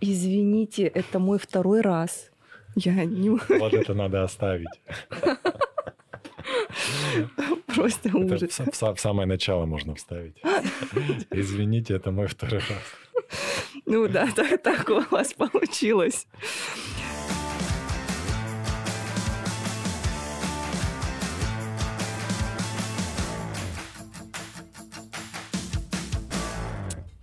Извините, это мой второй раз. Я не... Вот это надо оставить. Просто ужас. Это в, в самое начало можно вставить. Извините, это мой второй раз. Ну да, так, так у вас получилось.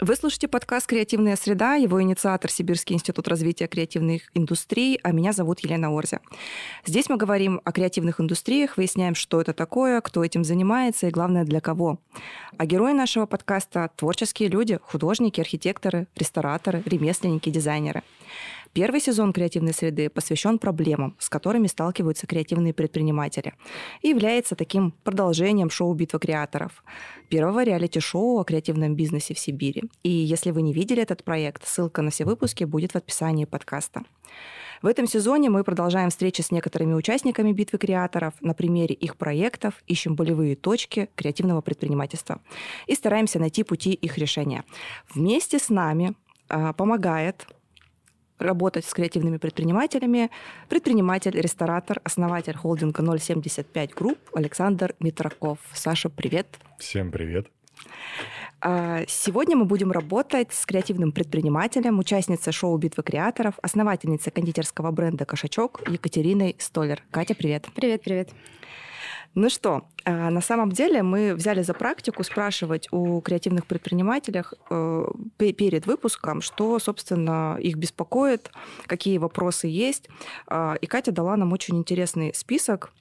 Вы слушаете подкаст «Креативная среда», его инициатор Сибирский институт развития креативных индустрий, а меня зовут Елена Орзя. Здесь мы говорим о креативных индустриях, выясняем, что это такое, кто этим занимается и, главное, для кого. А герои нашего подкаста – творческие люди, художники, архитекторы, рестораторы, ремесленники, дизайнеры. Первый сезон креативной среды посвящен проблемам, с которыми сталкиваются креативные предприниматели, и является таким продолжением шоу «Битва креаторов», первого реалити-шоу о креативном бизнесе в Сибири. И если вы не видели этот проект, ссылка на все выпуски будет в описании подкаста. В этом сезоне мы продолжаем встречи с некоторыми участниками битвы креаторов на примере их проектов, ищем болевые точки креативного предпринимательства и стараемся найти пути их решения. Вместе с нами а, помогает работать с креативными предпринимателями. Предприниматель, ресторатор, основатель холдинга 075 Group Александр Митраков. Саша, привет. Всем привет. А, сегодня мы будем работать с креативным предпринимателем, участницей шоу «Битвы креаторов», основательницей кондитерского бренда «Кошачок» Екатериной Столер. Катя, привет. Привет, привет. Ну что, а, на самом деле мы взяли за практику спрашивать у креативных предпринимателей э, перед выпуском, что, собственно, их беспокоит, какие вопросы есть. А, и Катя дала нам очень интересный список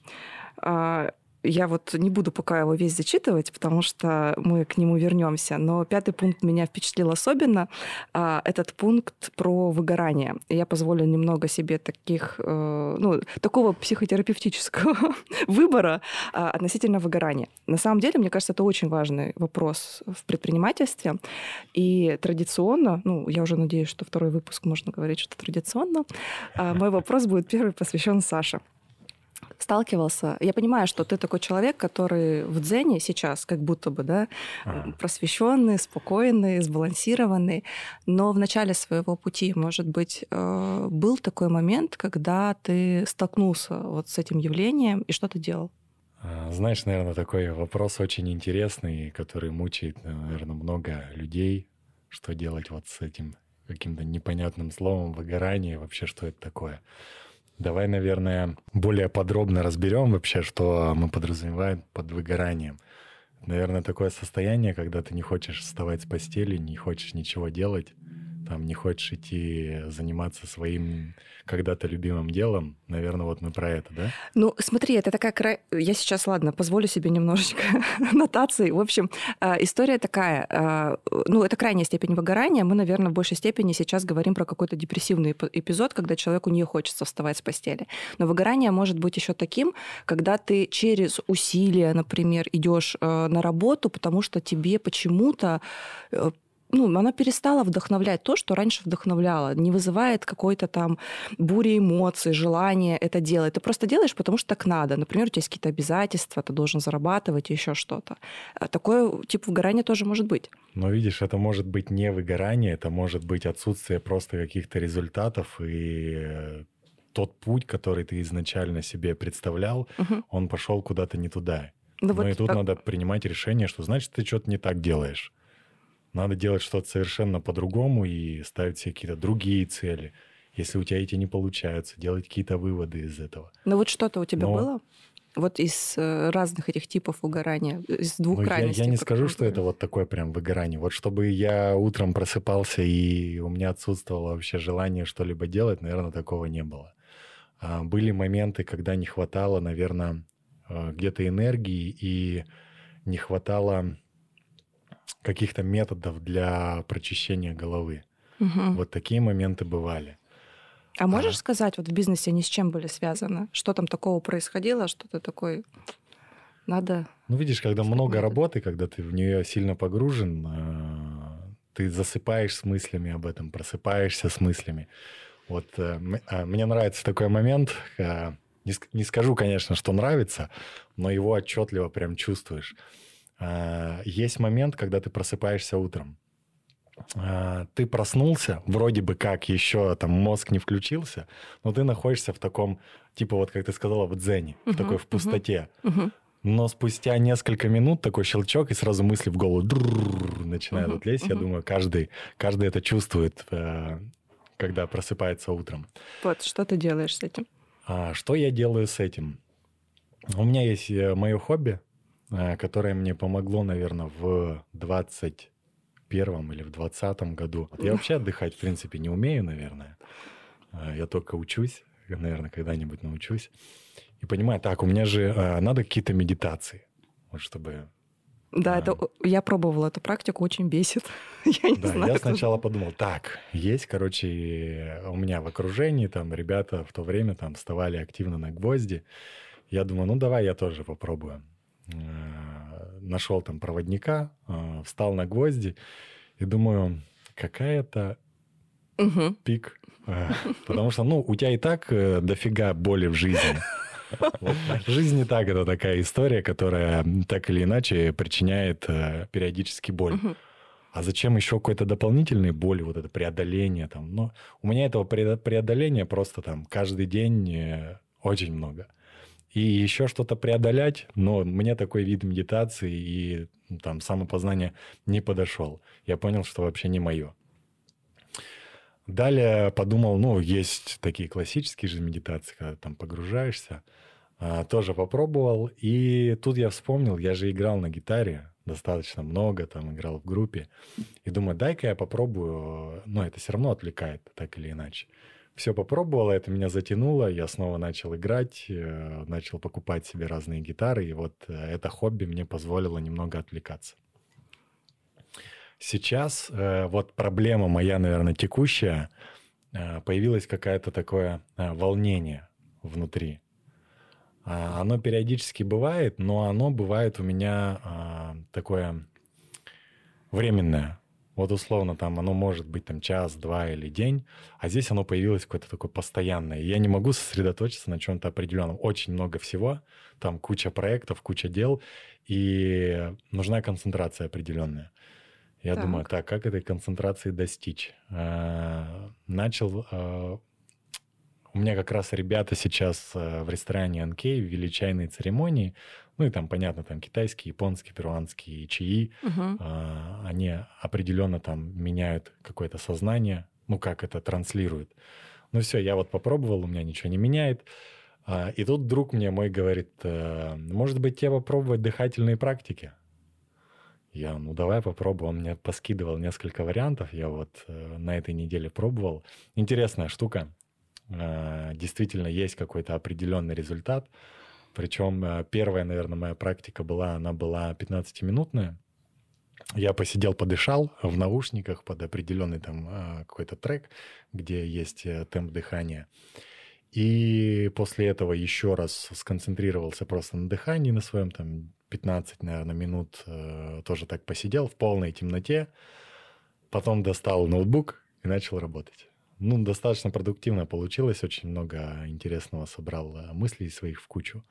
а, я вот не буду пока его весь зачитывать, потому что мы к нему вернемся. Но пятый пункт меня впечатлил особенно. А, этот пункт про выгорание. Я позволю немного себе таких, э, ну, такого психотерапевтического выбора а, относительно выгорания. На самом деле, мне кажется, это очень важный вопрос в предпринимательстве. И традиционно, ну, я уже надеюсь, что второй выпуск можно говорить, что традиционно, а, мой вопрос будет первый посвящен Саше сталкивался. Я понимаю, что ты такой человек, который в дзене сейчас, как будто бы, да, ага. просвещенный, спокойный, сбалансированный, но в начале своего пути, может быть, э, был такой момент, когда ты столкнулся вот с этим явлением, и что ты делал? А, знаешь, наверное, такой вопрос очень интересный, который мучает, наверное, много людей. Что делать вот с этим каким-то непонятным словом выгорание, вообще что это такое? Давай, наверное, более подробно разберем вообще, что мы подразумеваем под выгоранием. Наверное, такое состояние, когда ты не хочешь вставать с постели, не хочешь ничего делать, там не хочешь идти заниматься своим когда-то любимым делом, наверное, вот мы про это, да? Ну, смотри, это такая... Кра... Я сейчас, ладно, позволю себе немножечко нотации. В общем, а, история такая. А, ну, это крайняя степень выгорания. Мы, наверное, в большей степени сейчас говорим про какой-то депрессивный эпизод, когда человеку не хочется вставать с постели. Но выгорание может быть еще таким, когда ты через усилия, например, идешь э, на работу, потому что тебе почему-то э, ну, она перестала вдохновлять то, что раньше вдохновляло, не вызывает какой-то там бури эмоций, желания это делать. Ты просто делаешь, потому что так надо. Например, у тебя есть какие-то обязательства, ты должен зарабатывать, еще что-то. А такое тип выгорания тоже может быть. Но видишь, это может быть не выгорание, это может быть отсутствие просто каких-то результатов и э, тот путь, который ты изначально себе представлял, угу. он пошел куда-то не туда. Ну, Но вот, и тут а... надо принимать решение, что значит ты что-то не так делаешь. Надо делать что-то совершенно по-другому и ставить себе какие-то другие цели. Если у тебя эти не получаются, делать какие-то выводы из этого. Ну вот что-то у тебя Но... было? Вот из э, разных этих типов выгорания, из двух ну, крайностей. Я, я не скажу, что это вот такое прям выгорание. Вот чтобы я утром просыпался и у меня отсутствовало вообще желание что-либо делать, наверное, такого не было. А были моменты, когда не хватало, наверное, э, где-то энергии и не хватало каких-то методов для прочищения головы. Угу. Вот такие моменты бывали. А можешь а... сказать, вот в бизнесе они с чем были связаны? Что там такого происходило, что ты такой надо... Ну, видишь, когда много работы, когда ты в нее сильно погружен, а, ты засыпаешь с мыслями об этом, просыпаешься с мыслями. Вот э, а, мне нравится такой момент, не скажу, конечно, что нравится, но его отчетливо прям чувствуешь. А, есть момент, когда ты просыпаешься утром. а, ты проснулся, вроде бы как еще там мозг не включился, но ты находишься в таком, типа вот как ты сказала, в дзене, uh-huh, в такой в пустоте. Uh-huh. Но спустя несколько минут такой щелчок, и сразу мысли в голову начинают uh-huh, лезть. Uh-huh. Я думаю, каждый, каждый это чувствует, когда просыпается утром. Вот, что ты делаешь с этим? А, что я делаю с этим? У меня есть мое хобби, которое мне помогло, наверное, в 20 первом или в двадцатом году. Я вообще отдыхать, в принципе, не умею, наверное. А, я только учусь, наверное, когда-нибудь научусь. И понимаю, так, у меня же а, надо какие-то медитации, вот чтобы... Да, а, это, я пробовала эту практику, очень бесит. я не да, знаю, я сначала подумал, так, есть, короче, у меня в окружении там ребята в то время там вставали активно на гвозди. Я думаю, ну давай я тоже попробую нашел там проводника, а, встал на гвозди и думаю, какая-то угу. пик. А, потому что, ну, у тебя и так э, дофига боли в жизни. Жизнь не так, это такая история, которая так или иначе причиняет э, периодически боль. А зачем еще какой-то дополнительной боли, вот это преодоление там? Ну, у меня этого преодоления просто там каждый день э, очень много и еще что-то преодолять, но мне такой вид медитации и ну, там самопознания не подошел. Я понял, что вообще не мое. Далее подумал, ну, есть такие классические же медитации, когда там погружаешься. А, тоже попробовал. И тут я вспомнил, я же играл на гитаре достаточно много, там играл в группе. И думаю, дай-ка я попробую. Но это все равно отвлекает, так или иначе все попробовал, это меня затянуло, я снова начал играть, э, начал покупать себе разные гитары, и вот э, это хобби мне позволило немного отвлекаться. Сейчас э, вот проблема моя, наверное, текущая, появилось какое-то такое волнение внутри. А, оно периодически бывает, но оно бывает у меня а, такое временное. Вот условно там оно может быть там час, два или день, а здесь оно появилось какое-то такое постоянное. И я не могу сосредоточиться на чем-то определенном. Очень много всего, там куча проектов, куча дел, и нужна концентрация определенная. Я так. думаю, так, как этой концентрации достичь? А, начал а, у меня как раз ребята сейчас э, в ресторане Анкей ввели чайные церемонии. Ну и там, понятно, там китайские, японские, перуанские чаи. Угу. Они определенно там меняют какое-то сознание, ну как это транслируют. Ну все, я вот попробовал, у меня ничего не меняет. А, и тут друг мне мой говорит, э, может быть, тебе попробовать дыхательные практики? Я, ну давай попробую. Он мне поскидывал несколько вариантов. Я вот э, на этой неделе пробовал. Интересная штука. Э, действительно есть какой-то определенный результат. Причем э, первая, наверное, моя практика была, она была 15-минутная. Я посидел, подышал в наушниках под определенный там э, какой-то трек, где есть темп дыхания. И после этого еще раз сконцентрировался просто на дыхании на своем, там 15, наверное, минут тоже так посидел в полной темноте. Потом достал ноутбук и начал работать ну, достаточно продуктивно получилось. Очень много интересного собрал э, мыслей своих в кучу.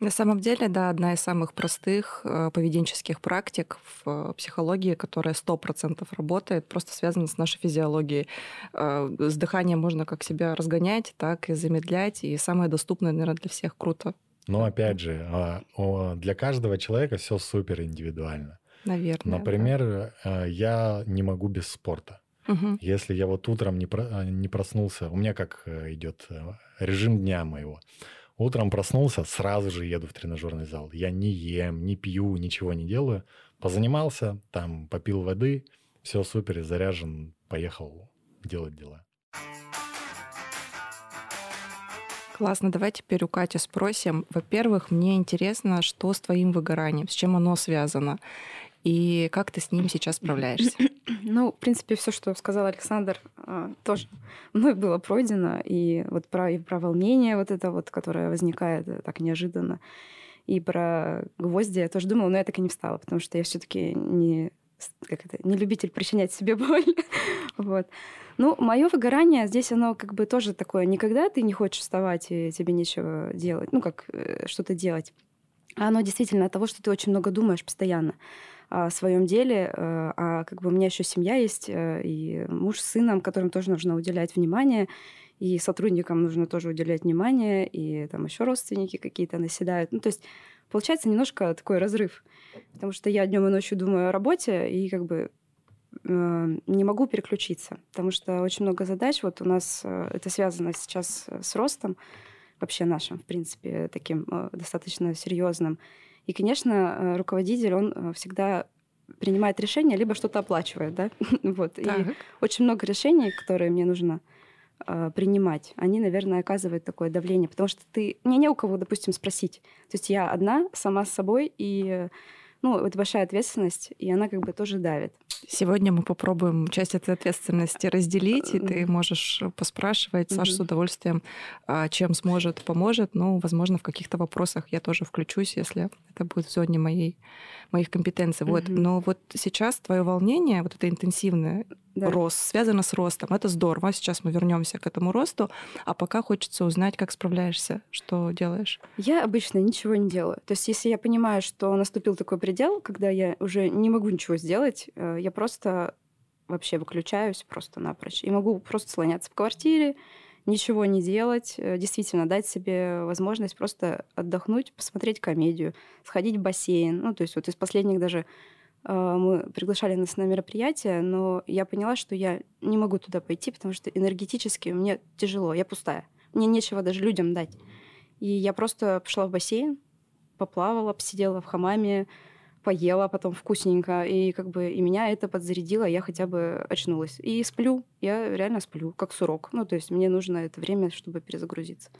На самом деле, да, одна из самых простых э, поведенческих практик в э, психологии, которая 100% работает, просто связана с нашей физиологией. С дыханием можно как себя разгонять, так и замедлять. И самое доступное, наверное, для всех круто. Но опять же, а, для каждого человека все супер индивидуально. Наверное. Например, да. я не могу без спорта. Угу. Если я вот утром не, про, а, не проснулся, у меня как э, идет э, режим дня моего. Утром проснулся, сразу же еду в тренажерный зал. Я не ем, не пью, ничего не делаю. Позанимался, там попил воды, все супер, заряжен, поехал делать дела. Классно. Давай теперь у Кати спросим. Во-первых, мне интересно, что с твоим выгоранием, с чем оно связано, и как ты с ним сейчас справляешься? Ну, в принципе, все, что сказал Александр, а, тоже мной было пройдено. И вот про, и про волнение вот это вот, которое возникает э, так неожиданно. И про гвозди я тоже думала, но я так и не встала, потому что я все таки не как это, не любитель причинять себе боль. вот. Ну, мое выгорание здесь, оно как бы тоже такое, никогда ты не хочешь вставать и тебе нечего делать, ну, как э, что-то делать. А оно действительно от того, что ты очень много думаешь постоянно о своем деле, а как бы у меня еще семья есть, и муж с сыном, которым тоже нужно уделять внимание, и сотрудникам нужно тоже уделять внимание, и там еще родственники какие-то наседают. Ну, то есть получается немножко такой разрыв, потому что я днем и ночью думаю о работе, и как бы э, не могу переключиться, потому что очень много задач. Вот у нас э, это связано сейчас с ростом, вообще нашим, в принципе, таким э, достаточно серьезным. И, конечно, э, руководитель, он э, всегда принимает решение, либо что-то оплачивает, да, вот. Так. И очень много решений, которые мне нужно э, принимать, они, наверное, оказывают такое давление, потому что ты... Мне не у кого, допустим, спросить. То есть я одна, сама с собой, и ну, это большая ответственность, и она как бы тоже давит. Сегодня мы попробуем часть этой ответственности разделить, и ты можешь поспрашивать. Саша с удовольствием, а, чем сможет, поможет. Ну, возможно, в каких-то вопросах я тоже включусь, если это будет в зоне моей, моих компетенций. Вот. Но вот сейчас твое волнение, вот это интенсивное, да. рост, связано с ростом. Это здорово. Сейчас мы вернемся к этому росту. А пока хочется узнать, как справляешься, что делаешь. Я обычно ничего не делаю. То есть, если я понимаю, что наступил такой предел, когда я уже не могу ничего сделать, э, я просто вообще выключаюсь просто напрочь. И могу просто слоняться по квартире, ничего не делать, э, действительно дать себе возможность просто отдохнуть, посмотреть комедию, сходить в бассейн. Ну, то есть вот из последних даже а, мы приглашали нас на мероприятие, но я поняла, что я не могу туда пойти, потому что энергетически мне тяжело, я пустая. Мне нечего даже людям дать. И я просто пошла в бассейн, поплавала, посидела в хамаме, поела потом вкусненько, и как бы и меня это подзарядило, я хотя бы очнулась. И сплю, я реально сплю, как сурок. Ну, то есть мне нужно это время, чтобы перезагрузиться.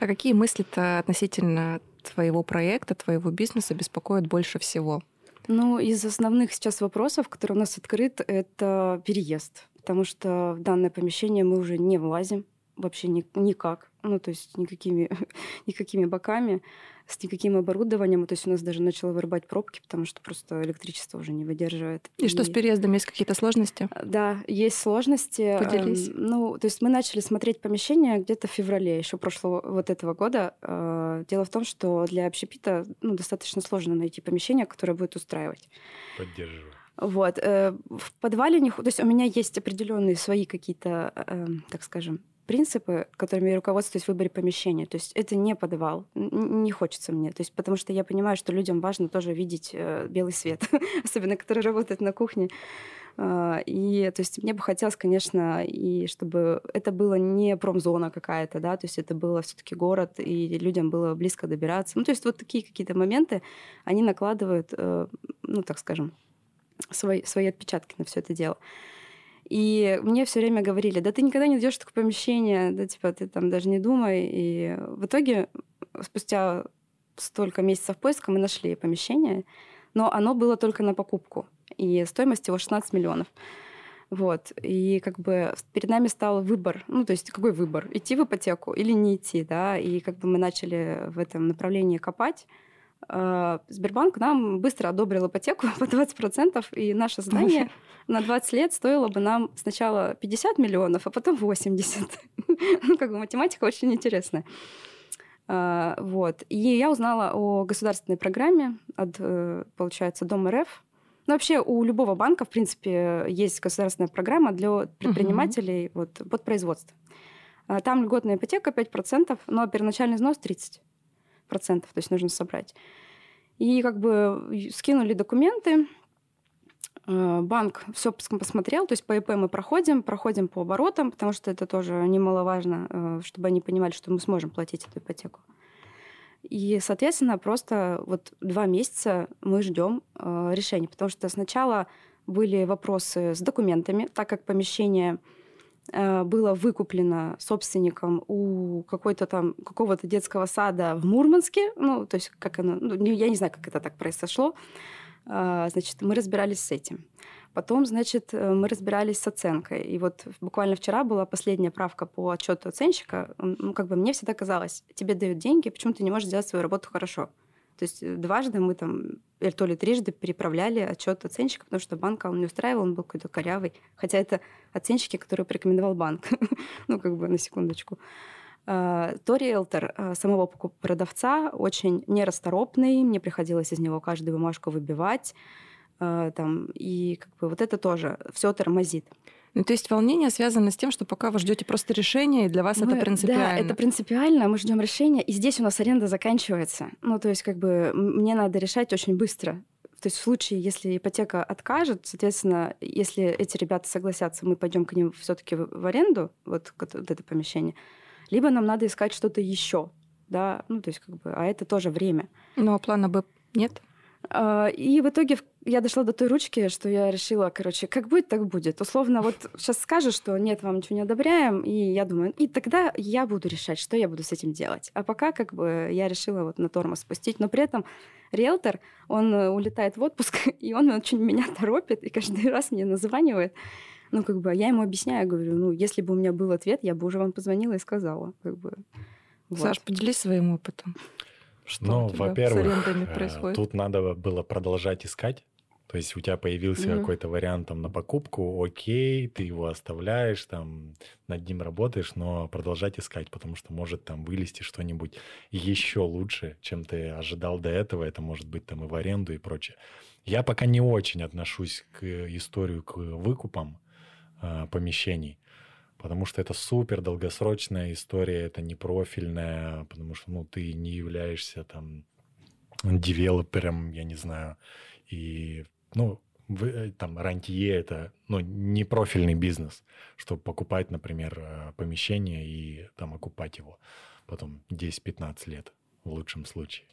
А какие мысли-то относительно твоего проекта, твоего бизнеса беспокоят больше всего? Ну, из основных сейчас вопросов, которые у нас открыт, это переезд. Потому что в данное помещение мы уже не влазим вообще ни, никак. Ну, то есть никакими, никакими боками с никаким оборудованием. То есть у нас даже начало вырубать пробки, потому что просто электричество уже не выдерживает. И, и... что с переездом? Есть какие-то сложности? А, да, есть сложности. Поделись. Ну, то есть мы начали смотреть помещение где-то в феврале еще прошлого вот этого года. А, дело в том, что для общепита ну, достаточно сложно найти помещение, которое будет устраивать. Поддерживаю. Вот. Э, в подвале, не... то есть у меня есть определенные свои какие-то, э, так скажем, принципы, которыми я руководствуюсь в выборе помещения. То есть это не подвал, не хочется мне. То есть потому что я понимаю, что людям важно тоже видеть э, белый свет, особенно которые работают на кухне. А, и то есть мне бы хотелось, конечно, и чтобы это было не промзона какая-то, да, то есть это было все-таки город, и людям было близко добираться. Ну, то есть вот такие какие-то моменты, они накладывают, э, ну, так скажем, свои, свои отпечатки на все это дело. И мне все время говорили, да ты никогда не найдешь такое помещение, да типа ты там даже не думай. И в итоге спустя столько месяцев поиска мы нашли помещение, но оно было только на покупку. И стоимость его 16 миллионов. Вот. И как бы перед нами стал выбор. Ну, то есть какой выбор? Идти в ипотеку или не идти, да? И как бы мы начали в этом направлении копать. А, Сбербанк нам быстро одобрил ипотеку по 20%, и наше здание на 20 лет стоило бы нам сначала 50 миллионов, а потом 80. ну, как бы математика очень интересная. А, вот. И я узнала о государственной программе от, э, получается, Дом РФ. Ну, вообще у любого банка, в принципе, есть государственная программа для предпринимателей uh-huh. вот, под производство. А, там льготная ипотека 5%, но первоначальный взнос 30% процентов, то есть нужно собрать. И как бы скинули документы, э, банк все посмотрел, то есть по ИП мы проходим, проходим по оборотам, потому что это тоже немаловажно, э, чтобы они понимали, что мы сможем платить эту ипотеку. И, соответственно, просто вот два месяца мы ждем э, решения, потому что сначала были вопросы с документами, так как помещение Э, было выкуплено собственником у какой-то там какого-то детского сада в Мурманске, ну, то есть как оно, ну, я не знаю, как это так произошло, а, значит, мы разбирались с этим. Потом, значит, э, мы разбирались с оценкой. И вот буквально вчера была последняя правка по отчету оценщика. Ну, как бы мне всегда казалось, тебе дают деньги, почему ты не можешь сделать свою работу хорошо? То есть э, дважды мы там, или то ли трижды переправляли отчет оценщика, потому что банка он не устраивал, он был какой-то корявый. Хотя это оценщики, которые порекомендовал банк. ну, как бы на секундочку. А, то риэлтор а, самого продавца очень нерасторопный, мне приходилось из него каждую бумажку выбивать. э, там, и как бы вот это тоже все тормозит. Ну, то есть волнение связано с тем, что пока вы ждете просто решения, и для вас мы, это принципиально. Да, это принципиально, мы ждем решения, и здесь у нас аренда заканчивается. Ну, то есть как бы мне надо решать очень быстро. То есть в случае, если ипотека откажет, соответственно, если эти ребята согласятся, мы пойдем к ним все-таки в аренду, вот, вот это помещение, либо нам надо искать что-то еще, да, ну то есть как бы, а это тоже время. Ну а плана Б нет? А, и в итоге я дошла до той ручки, что я решила, короче, как будет, так будет. Условно, вот сейчас скажешь, что нет, вам ничего не одобряем, и я думаю, и тогда я буду решать, что я буду с этим делать. А пока как бы я решила вот на тормоз спустить, но при этом риэлтор, он э, улетает в отпуск, и он очень меня торопит, и каждый раз мне названивает. Ну, как бы, я ему объясняю, говорю, ну, если бы у меня был ответ, я бы уже вам позвонила и сказала, как бы. Вот. Саш, поделись своим опытом. Что ну, во-первых, э, тут надо было продолжать искать. То есть у тебя появился mm-hmm. какой-то вариант там на покупку, окей, ты его оставляешь, там над ним работаешь, но продолжать искать, потому что может там вылезти что-нибудь еще лучше, чем ты ожидал до этого. Это может быть там и в аренду и прочее. Я пока не очень отношусь к историю к выкупам э, помещений потому что это супер долгосрочная история, это не профильная, потому что ну, ты не являешься там девелопером, я не знаю, и ну, вы, э, там рантье это ну, не профильный бизнес, чтобы покупать, например, э, помещение и там окупать его потом 10-15 лет в лучшем случае.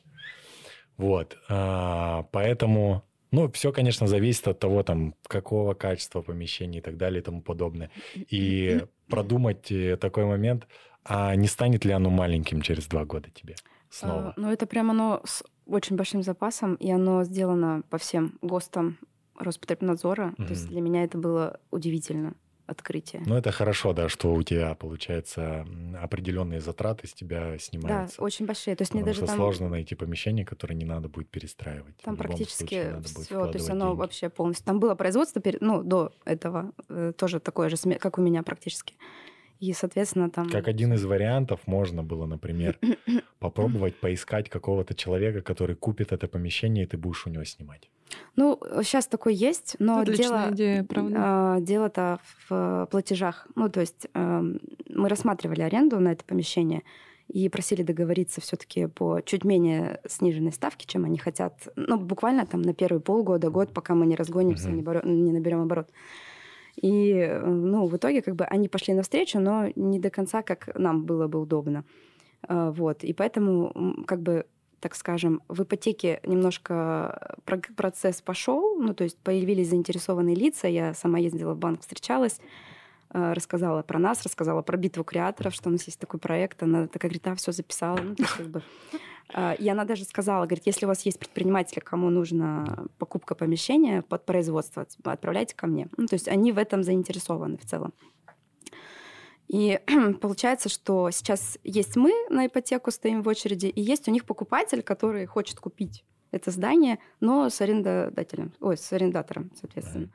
Вот, а, поэтому ну, все, конечно, зависит от того, там, какого качества помещения и так далее и тому подобное. И продумать э, такой момент, а не станет ли оно маленьким через два года тебе снова? А, ну, это прямо оно с очень большим запасом, и оно сделано по всем ГОСТам Роспотребнадзора. То есть для меня это было удивительно открытие. Ну, это хорошо, да, что у тебя, получается, определенные затраты с тебя снимаются. Да, очень большие. То есть мне даже что там... сложно найти помещение, которое не надо будет перестраивать. Там практически все, то есть оно деньги. вообще полностью... Там было производство, ну, до этого, э, тоже такое же, как у меня практически. И, соответственно, там... Как один из вариантов можно было, например, попробовать поискать какого-то человека, который купит это помещение, и ты будешь у него снимать. Ну, сейчас такой есть, но Отличная дело, идея, правда? Э, дело-то в платежах. Ну, то есть э, мы рассматривали аренду на это помещение и просили договориться все-таки по чуть менее сниженной ставке, чем они хотят. Ну, буквально там на первый полгода, год, пока мы не разгонимся, угу. не, боро- не наберем оборот. И, э, ну, в итоге как бы они пошли навстречу, но не до конца, как нам было бы удобно. Э, вот. И поэтому как бы так скажем, в ипотеке немножко процесс пошел, ну, то есть появились заинтересованные лица, я сама ездила в банк, встречалась, э, рассказала про нас, рассказала про битву креаторов, что у нас есть такой проект, она такая говорит, а, все записала, ну, то есть, как бы. И она даже сказала, говорит, если у вас есть предприниматели, кому нужна покупка помещения под производство, отправляйте ко мне. Ну, то есть они в этом заинтересованы в целом. И получается, что сейчас есть мы на ипотеку, стоим в очереди, и есть у них покупатель, который хочет купить это здание, но с арендодателем, ой, с арендатором, соответственно.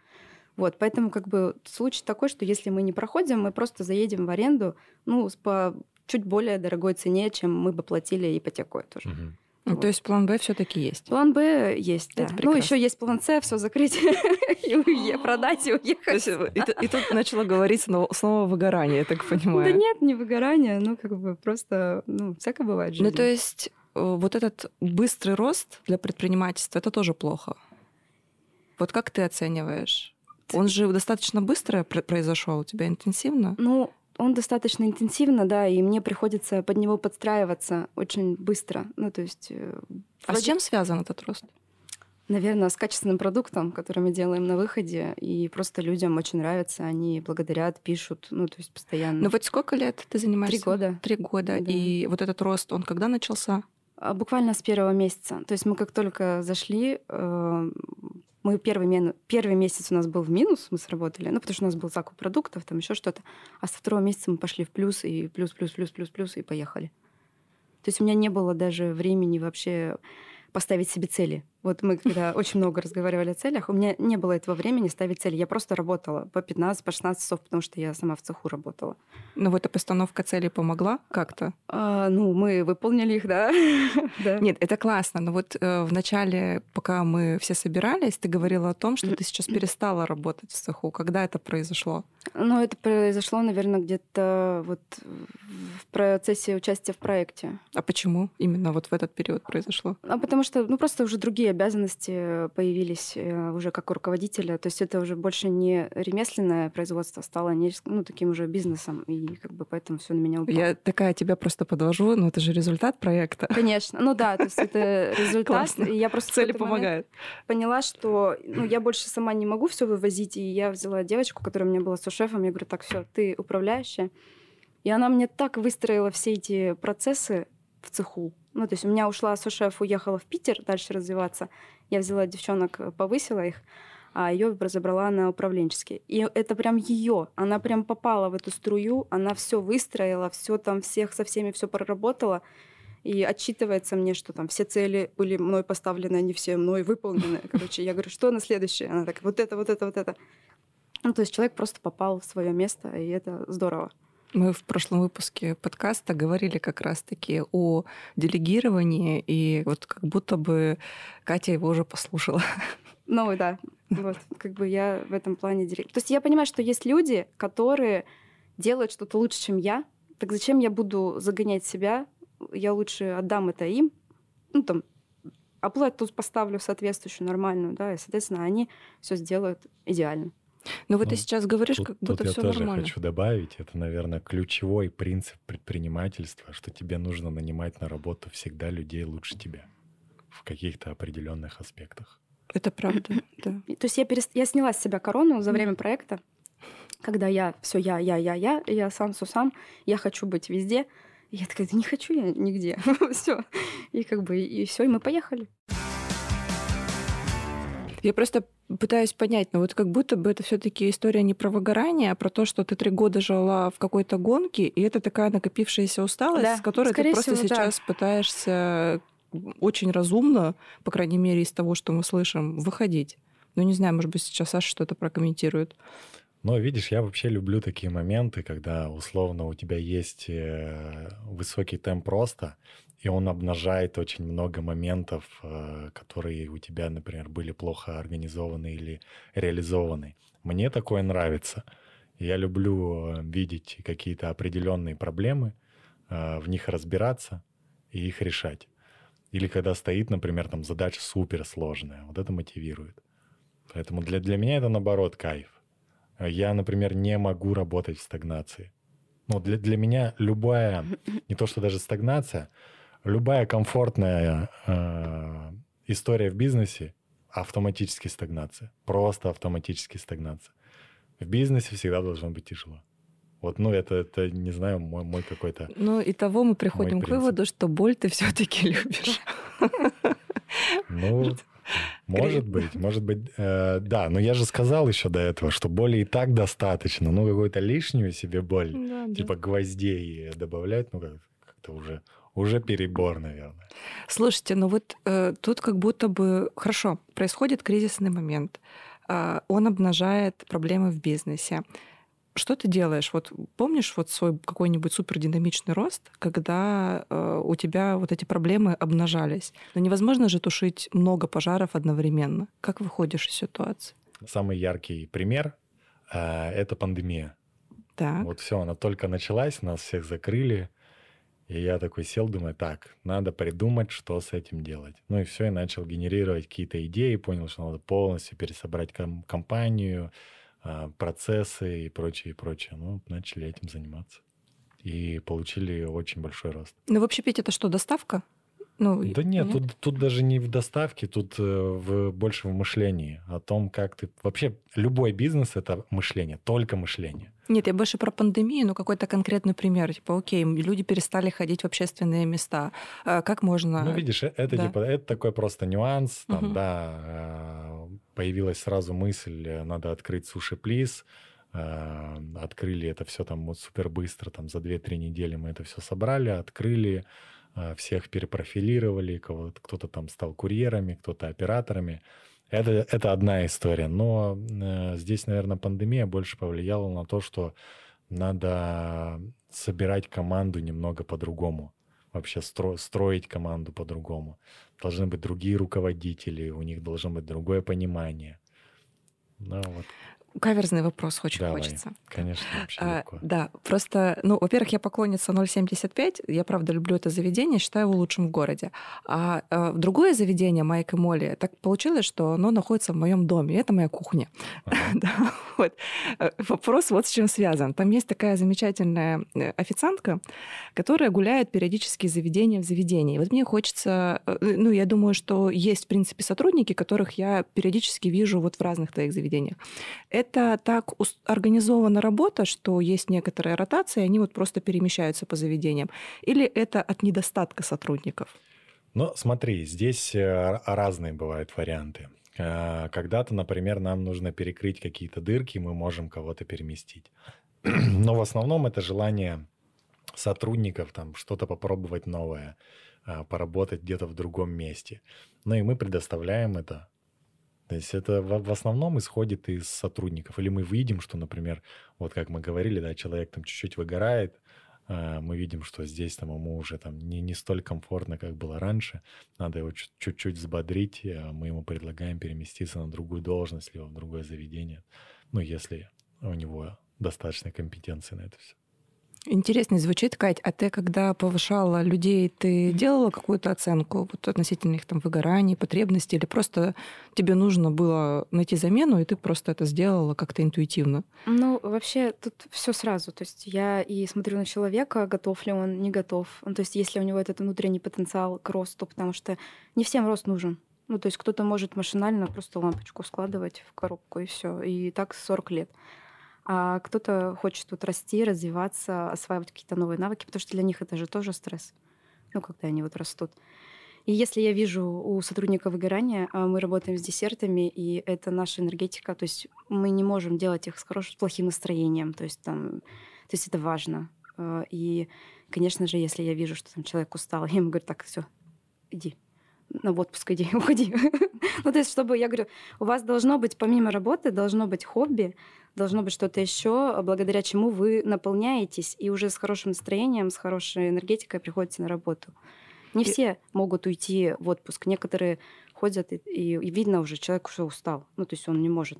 Вот, поэтому как бы случай такой, что если мы не проходим, мы просто заедем в аренду, ну, по чуть более дорогой цене, чем мы бы платили ипотеку тоже. Угу. Ну, вот. То есть план Б все-таки есть. План Б есть, да. Ну, еще есть план С, все закрыть и продать и уехать. И тут начала говорить снова выгорание, я так понимаю. Да нет, не выгорание, ну, как бы просто, ну, всякое бывает Ну, то есть э, вот этот быстрый рост для предпринимательства, это тоже плохо. Вот как ты оцениваешь? Он же достаточно быстро произошел, у тебя интенсивно? Ну, он достаточно интенсивно, да, и мне приходится под него подстраиваться очень быстро. Ну, то есть... Э, а вроде... с чем связан этот рост? Наверное, с качественным продуктом, который мы делаем на выходе, и просто людям очень нравится, они благодарят, пишут, ну, то есть постоянно. Ну вот сколько лет ты занимаешься? Три года. Три года. Да. И вот этот рост, он когда начался? А, буквально с первого месяца. То есть мы как только зашли, э, мы первый, первый месяц у нас был в минус, мы сработали, ну, потому что у нас был закуп продуктов, там еще что-то. А со второго месяца мы пошли в плюс, и плюс, плюс, плюс, плюс, плюс, и поехали. То есть у меня не было даже времени вообще поставить себе цели. Вот мы когда очень много разговаривали о целях, у меня не было этого времени ставить цели. Я просто работала по 15, по 16 часов, потому что я сама в цеху работала. Но вот эта постановка целей помогла как-то? А, ну, мы выполнили их, да. да. Нет, это классно. Но вот э, в начале, пока мы все собирались, ты говорила о том, что ты сейчас перестала работать в цеху. Когда это произошло? Ну, это произошло, наверное, где-то вот в процессе участия в проекте. А почему именно вот в этот период произошло? А потому что, ну, просто уже другие обязанности появились э, уже как у руководителя. То есть это уже больше не ремесленное производство, стало не, ну, таким уже бизнесом. И как бы поэтому все на меня упало. Я такая тебя просто подвожу, но это же результат проекта. Конечно. Ну да, то есть это результат. И я просто Цели помогают. Поняла, что ну, я больше сама не могу все вывозить. И я взяла девочку, которая у меня была сушефом. Я говорю, так, все, ты управляющая. И она мне так выстроила все эти процессы в цеху. Ну, то есть у меня ушла сушеф, уехала в Питер дальше развиваться. Я взяла девчонок, э, повысила их, а ее разобрала на управленческий. И это прям ее. Она прям попала в эту струю, она все выстроила, все там всех со всеми все проработала. И отчитывается мне, что там все цели были мной поставлены, они все мной выполнены. Короче, я говорю, что на следующее? Она так, вот это, вот это, вот это. Ну, то есть человек просто попал в свое место, и это здорово. Мы в прошлом выпуске подкаста говорили как раз-таки о делегировании, и вот как будто бы Катя его уже послушала. Ну да, вот, как бы я в этом плане директор. То есть я понимаю, что есть люди, которые делают что-то лучше, чем я, так зачем я буду загонять себя? Я лучше отдам это им, ну там, оплату поставлю соответствующую, нормальную, да, и, соответственно, они все сделают идеально. Ну вот ну, ты сейчас говоришь, тут, как будто тут все я тоже нормально. хочу добавить, это, наверное, ключевой принцип предпринимательства, что тебе нужно нанимать на работу всегда людей лучше тебя в каких-то определенных аспектах. Это правда, да. То есть я, перест... я сняла с себя корону за время проекта, когда я все я, я, я, я, я сам сусам, я хочу быть везде. И я такая, да не хочу я нигде. все. И как бы, и все, и мы поехали. Я просто пытаюсь понять, но вот как будто бы это все-таки история не про выгорание, а про то, что ты три года жила в какой-то гонке, и это такая накопившаяся усталость, Да, с которой ты скорее просто всего, да. сейчас пытаешься очень разумно, по крайней мере, из того, что мы слышим, выходить. Ну, не знаю, может быть, сейчас Саша что-то прокомментирует. Но видишь, я вообще люблю такие моменты, когда условно у тебя есть э, высокий темп роста, и он обнажает очень много моментов, э, которые у тебя, например, были плохо организованы или реализованы. Мне такое нравится. Я люблю э, видеть какие-то определенные проблемы, э, в них разбираться и их решать. Или когда стоит, например, там задача суперсложная. Вот это мотивирует. Поэтому для, для меня это наоборот кайф. Я, например, не могу работать в стагнации. Ну, для, для меня любая, не то что даже стагнация, любая комфортная э, история в бизнесе автоматически стагнация. Просто автоматически стагнация. В бизнесе всегда должно быть тяжело. Вот, ну, это, это не знаю, мой, мой какой-то... Ну, и того мы приходим к выводу, что боль ты все-таки любишь. Ну, может быть, может быть, э, да. Но я же сказал еще до этого, что боли и так достаточно. Ну, какую-то лишнюю себе боль, Да, да. типа гвоздей добавлять, ну, как- как-то уже, уже перебор, наверное. Слушайте, ну вот э, тут как будто бы хорошо происходит кризисный момент, А, он обнажает проблемы в бизнесе. Что ты делаешь? Вот помнишь вот свой какой-нибудь супердинамичный рост, когда э, у тебя вот эти проблемы обнажались? Но невозможно же тушить много пожаров одновременно. Как выходишь из ситуации? Самый яркий пример э, это пандемия. Так. Вот все, она только началась, нас всех закрыли. И я такой сел, думаю, так, надо придумать, что с этим делать. Ну и все, и начал генерировать какие-то идеи, понял, что надо полностью пересобрать ком- компанию, а, процессы и прочее, и прочее. Ну, начали этим заниматься. И получили очень большой рост. Ну, вообще, Петя, это что, доставка? Ну, Да нет, Тут, тут даже не в доставке, тут э, в, больше в мышлении. О том, как ты... Вообще, любой бизнес — это мышление, только мышление. Нет, я больше про пандемию, но какой-то конкретный пример. Типа, окей, люди перестали ходить в общественные места. А Как можно... Ну, видишь, э- это да. типа это такой просто нюанс. Там, Мгм. да, э, появилась сразу мысль, э, надо открыть суши плиз. Э, Открыли это все там вот супер быстро, там за 2-3 недели мы это все собрали, открыли, всех перепрофилировали, кого-то, кто-то там стал курьерами, кто-то операторами. Это, это одна история. Но э, здесь, наверное, пандемия больше повлияла на то, что надо собирать команду немного по-другому. Вообще стро, строить команду по-другому. Должны быть другие руководители, у них должно быть другое понимание. Ну, вот. Каверзный вопрос очень Давай, хочется. Конечно, вообще а, легко. Да, просто, ну, во-первых, я поклонница 0,75. Я, правда, люблю это заведение, считаю его лучшим в городе. А, а другое заведение, Майк и Молли, так получилось, что оно находится в моем доме. Это моя кухня. Ага. да, вот. Э, вопрос вот с чем связан. Там есть такая замечательная э, официантка, которая гуляет периодически из заведения в заведение. Вот мне хочется... Ну, я думаю, что есть, в принципе, сотрудники, которых я периодически вижу вот в разных твоих заведениях это так организована работа, что есть некоторая ротация, и они вот просто перемещаются по заведениям? Или это от недостатка сотрудников? Ну, смотри, здесь э, разные бывают варианты. Э, когда-то, например, нам нужно перекрыть какие-то дырки, мы можем кого-то переместить. Но в основном это желание сотрудников там что-то попробовать новое, э, поработать где-то в другом месте. Ну и мы предоставляем это то есть это в, основном исходит из сотрудников. Или мы видим, что, например, вот как мы говорили, да, человек там чуть-чуть выгорает, э, мы видим, что здесь там ему уже там не, не столь комфортно, как было раньше, надо его чуть-чуть взбодрить, э, мы ему предлагаем переместиться на другую должность, либо в другое заведение, ну, если у него достаточно компетенции на это все. Интересно звучит, Кать, а ты, когда повышала людей, ты делала какую-то оценку вот, относительно их там выгораний, потребностей, или просто тебе нужно было найти замену, и ты просто это сделала как-то интуитивно? Ну, вообще тут все сразу. То есть я и смотрю на человека, готов ли он, не готов. Ну, то есть если у него этот внутренний потенциал к росту, потому что не всем рост нужен. Ну, то есть кто-то может машинально просто лампочку складывать в коробку, и все. И так 40 лет а кто-то хочет тут расти, развиваться, осваивать какие-то новые навыки, потому что для них это же тоже стресс, ну, когда они вот растут. И если я вижу у сотрудника выгорания, а мы работаем с десертами, и это наша энергетика, то есть мы не можем делать их с хорошим, с плохим настроением, то есть там, то есть это важно. А, и, конечно же, если я вижу, что там человек устал, я ему говорю, так, все, иди, на отпуск иди, уходи. ну, то есть, чтобы, я говорю, у вас должно быть, помимо работы, должно быть хобби, должно быть что-то еще, благодаря чему вы наполняетесь и уже с хорошим настроением, с хорошей энергетикой приходите на работу. Не и... все могут уйти в отпуск. Некоторые ходят, и, и видно уже, человек уже устал. Ну, то есть он не может.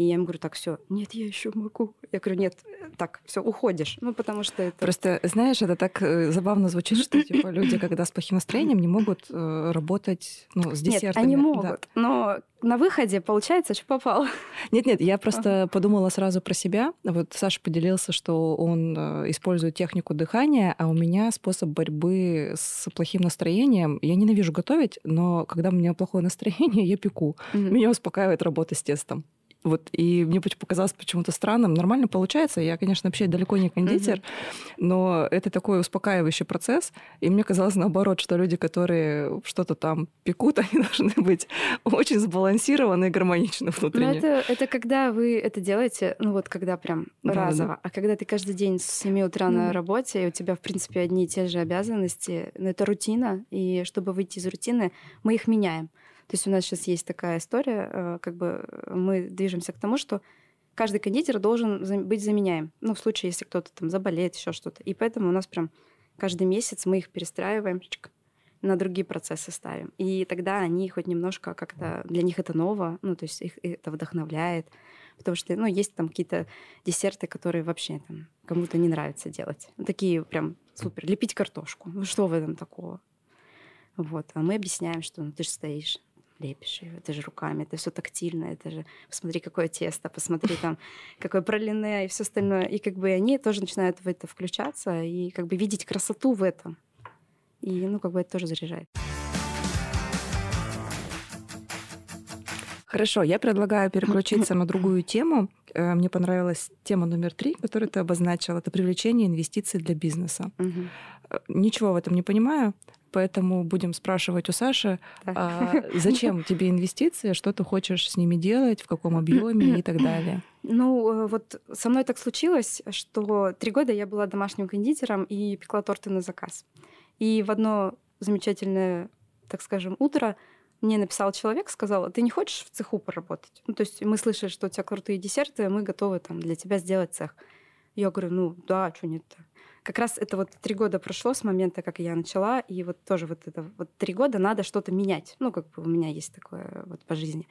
И я ему говорю, так, все, нет, я еще могу. Я говорю, нет, так, все, уходишь. Ну, потому что это... Просто, знаешь, это так э, забавно звучит, что типа люди, когда с плохим настроением, не могут э, работать ну, с десертами. Нет, они могут, да. но на выходе получается, что попало. Нет-нет, я просто подумала сразу про себя. Вот Саша поделился, что он э, использует технику дыхания, а у меня способ борьбы с плохим настроением. Я ненавижу готовить, но когда у меня плохое настроение, я пеку. Меня успокаивает работа с тестом. Вот, и мне показалось почему-то странным. Нормально получается. Я, конечно, вообще далеко не кондитер, mm-hmm. но это такой успокаивающий процесс. И мне казалось наоборот, что люди, которые что-то там пекут, они должны быть очень сбалансированы и гармоничны внутренне. Но это, это когда вы это делаете, ну вот когда прям да, разово. Да. А когда ты каждый день с 7 утра mm-hmm. на работе, и у тебя, в принципе, одни и те же обязанности, ну, это рутина. И чтобы выйти из рутины, мы их меняем. То есть у нас сейчас есть такая история, э, как бы мы движемся к тому, что каждый кондитер должен быть заменяем. Ну, в случае, если кто-то там заболеет, еще что-то. И поэтому у нас прям каждый месяц мы их перестраиваем, на другие процессы ставим. И тогда они хоть немножко как-то... Для них это ново, ну, то есть их это вдохновляет. Потому что, ну, есть там какие-то десерты, которые вообще там кому-то не нравится делать. Такие прям супер. Лепить картошку. Ну, что в этом такого? Вот. А мы объясняем, что ну, ты же стоишь лепишь ее, это же руками, это все тактильно, это же посмотри, какое тесто, посмотри там, какое пролине и все остальное. И как бы они тоже начинают в это включаться и как бы видеть красоту в этом. И, ну, как бы это тоже заряжает. Хорошо, я предлагаю переключиться на другую тему. Э, мне понравилась тема номер три, которую ты обозначила. Это привлечение инвестиций для бизнеса. Угу. Ничего в этом не понимаю. Поэтому будем спрашивать у Саши, а зачем тебе инвестиции, что ты хочешь с ними делать, в каком объеме и так далее. Ну, э, вот со мной так случилось, что три года я была домашним кондитером и пекла торты на заказ. И в одно замечательное, так скажем, утро мне написал человек, сказал, «А ты не хочешь в цеху поработать? Ну, то есть мы слышали, что у тебя крутые десерты, мы готовы там для тебя сделать цех. Я говорю, ну да, что нет-то. Как раз это вот три года прошло с момента, как я начала, и вот тоже вот это вот три года надо что-то менять. Ну, как бы у меня есть такое вот по жизни.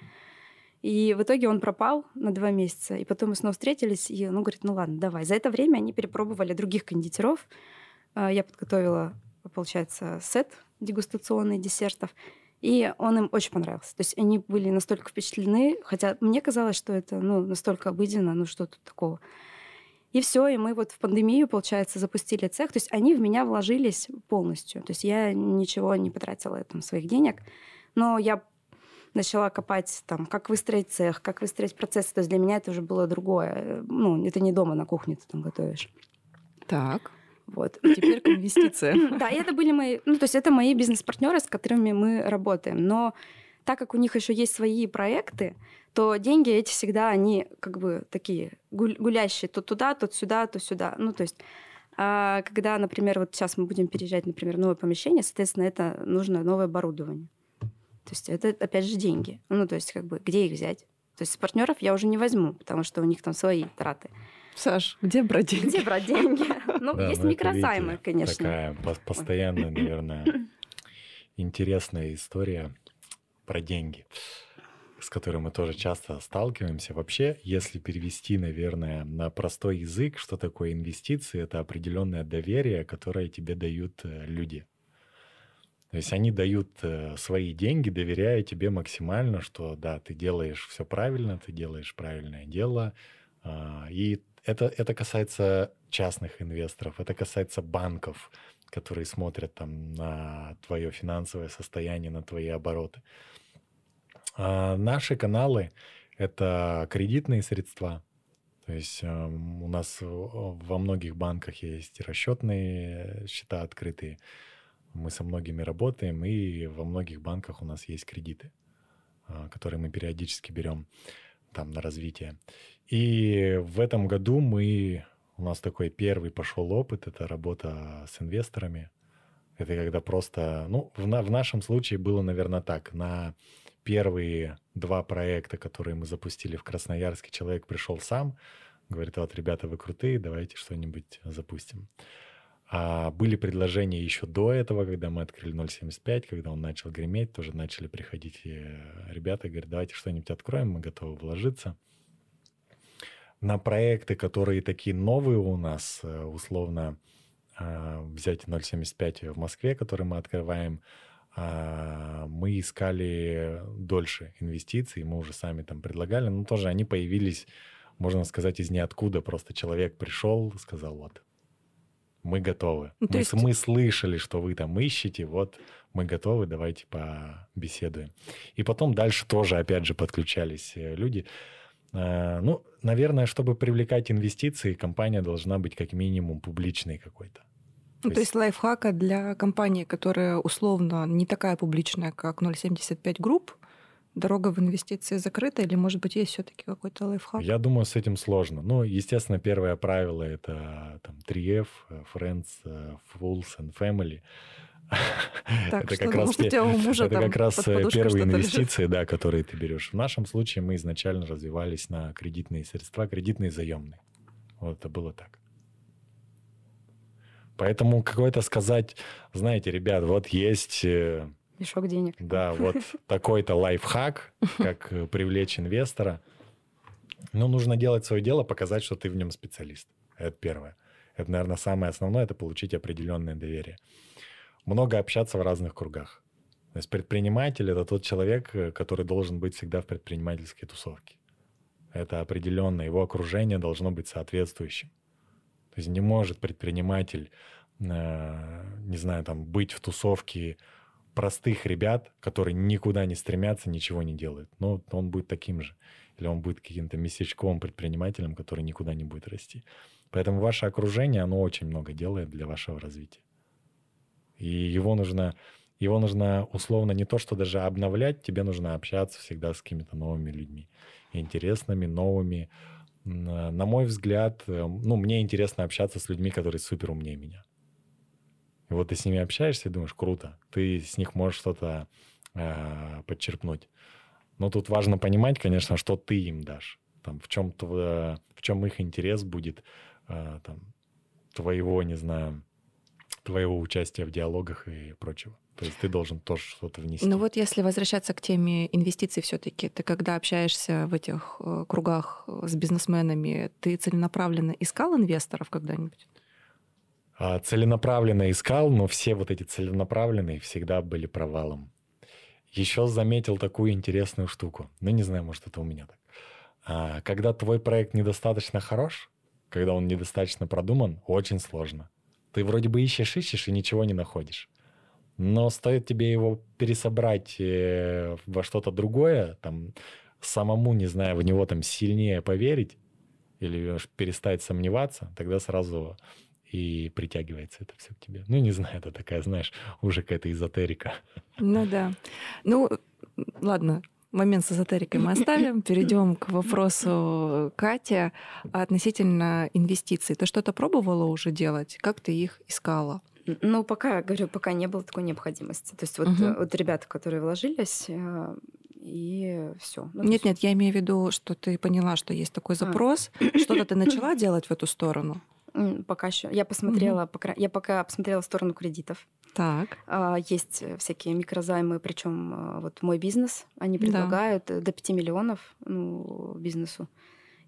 И в итоге он пропал на два месяца, и потом мы снова встретились, и он говорит, ну ладно, давай. За это время они перепробовали других кондитеров. А, я подготовила, получается, сет дегустационный десертов, и он им очень понравился. То есть они были настолько впечатлены, хотя мне казалось, что это ну, настолько обыденно, ну что тут такого. И все, и мы вот в пандемию, получается, запустили цех. То есть они в меня вложились полностью. То есть я ничего не потратила там своих денег, но я начала копать там, как выстроить цех, как выстроить процесс. То есть для меня это уже было другое. Ну, это не дома на кухне ты там готовишь. Так. Вот. Теперь к инвестициям. Да, это были мои, ну, то есть это мои бизнес-партнеры, с которыми мы работаем. Но так как у них еще есть свои проекты, то деньги эти всегда, они как бы такие гулящие, то туда, то сюда, то сюда. Ну, то есть а когда, например, вот сейчас мы будем переезжать, например, в новое помещение, соответственно, это нужно новое оборудование. То есть это, опять же, деньги. Ну, то есть как бы где их взять? То есть с партнеров я уже не возьму, потому что у них там свои траты. Саш, где брать деньги? Где брать деньги? Ну, да, есть ну, микрозаймы, конечно. Такая постоянная, наверное, интересная история про деньги, с которой мы тоже часто сталкиваемся. Вообще, если перевести, наверное, на простой язык, что такое инвестиции, это определенное доверие, которое тебе дают э, люди. То есть они дают э, свои деньги, доверяя тебе максимально, что да, ты делаешь все правильно, ты делаешь правильное дело. Э, и это, это касается частных инвесторов, это касается банков, которые смотрят там на твое финансовое состояние, на твои обороты. А наши каналы — это кредитные средства. То есть э, у нас во многих банках есть расчетные счета открытые. Мы со многими работаем, и во многих банках у нас есть кредиты, э, которые мы периодически берем там на развитие. И в этом году мы, у нас такой первый пошел опыт, это работа с инвесторами. Это когда просто, ну, в, на, в нашем случае было, наверное, так, на первые два проекта, которые мы запустили в Красноярске, человек пришел сам, говорит, вот, ребята, вы крутые, давайте что-нибудь запустим. А были предложения еще до этого, когда мы открыли 0.75, когда он начал греметь, тоже начали приходить ребята, говорят, давайте что-нибудь откроем, мы готовы вложиться. На проекты, которые такие новые у нас, э, условно, а, взять 0.75 в Москве, который мы открываем, мы искали дольше инвестиций, мы уже сами там предлагали, но тоже они появились, можно сказать, из ниоткуда. Просто человек пришел, сказал, вот, мы готовы. Ну, мы, есть... мы слышали, что вы там ищете, вот мы готовы, давайте побеседуем. И потом дальше тоже, опять же, подключались э, люди. А, ну, наверное, чтобы привлекать инвестиции, компания должна быть как минимум публичной какой-то. Ну, то есть лайфхака для компании, которая условно не такая публичная, как 0,75 групп, дорога в инвестиции закрыта, или, может быть, есть все-таки какой-то лайфхак? Я думаю, с этим сложно. Ну, естественно, первое правило — это там 3F, Friends, Fools and Family. Так, это как раз, это как раз первые инвестиции, да, которые ты берешь. В нашем случае мы изначально развивались на кредитные средства, кредитные заемные. Вот это было так. Поэтому какой-то сказать, знаете, ребят, вот есть... Э, Мешок денег. Да, вот такой-то лайфхак, как э, привлечь инвестора. Ну, нужно делать свое дело, показать, что ты в нем специалист. Это первое. Это, наверное, самое основное, это получить определенное доверие. Много общаться в разных кругах. То есть предприниматель — это тот человек, э, который должен быть всегда в предпринимательской тусовке. Это определенно, его окружение должно быть соответствующим. То есть не может предприниматель, э, не знаю, там, быть в тусовке простых ребят, которые никуда не стремятся, ничего не делают. Но он будет таким же. Или он будет каким-то местечковым предпринимателем, который никуда не будет расти. Поэтому ваше окружение, оно очень много делает для вашего развития. И его нужно, его нужно условно не то, что даже обновлять, тебе нужно общаться всегда с какими-то новыми людьми. Интересными, новыми, на мой взгляд, э, ну, мне интересно общаться с людьми, которые супер умнее меня. И вот ты с ними общаешься и думаешь, круто, ты с них можешь что-то э, подчерпнуть. Но тут важно понимать, конечно, что ты им дашь. Там, в, чем в чем их интерес будет, э, там, твоего, не знаю, твоего участия в диалогах и прочего. То есть ты должен тоже что-то внести. Ну вот если возвращаться к теме инвестиций все таки ты когда общаешься в этих э, кругах э, с бизнесменами, ты целенаправленно искал инвесторов когда-нибудь? А, целенаправленно искал, но все вот эти целенаправленные всегда были провалом. Еще заметил такую интересную штуку. Ну, не знаю, может, это у меня так. А, когда твой проект недостаточно хорош, когда он недостаточно продуман, очень сложно. Ты вроде бы ищешь, ищешь и ничего не находишь. Но стоит тебе его пересобрать э, во что-то другое, там, самому, не знаю, в него там сильнее поверить или перестать сомневаться, тогда сразу и притягивается это все к тебе. Ну, не знаю, это такая, знаешь, уже какая-то эзотерика. Ну да. Ну, ладно, момент с эзотерикой мы оставим, перейдем к вопросу Катя относительно инвестиций. Ты что-то пробовала уже делать? Как ты их искала? Ну, пока, говорю, пока не было такой необходимости. То есть вот, угу. вот ребята, которые вложились, э, и все. Ну, нет, нет, я имею в виду, что ты поняла, что есть такой а. запрос, а. что-то ты начала делать в эту сторону. Пока еще. Я посмотрела, угу. я пока посмотрела в сторону кредитов. Так. А, есть всякие микрозаймы, причем а, вот мой бизнес, они предлагают да. до 5 миллионов ну, бизнесу.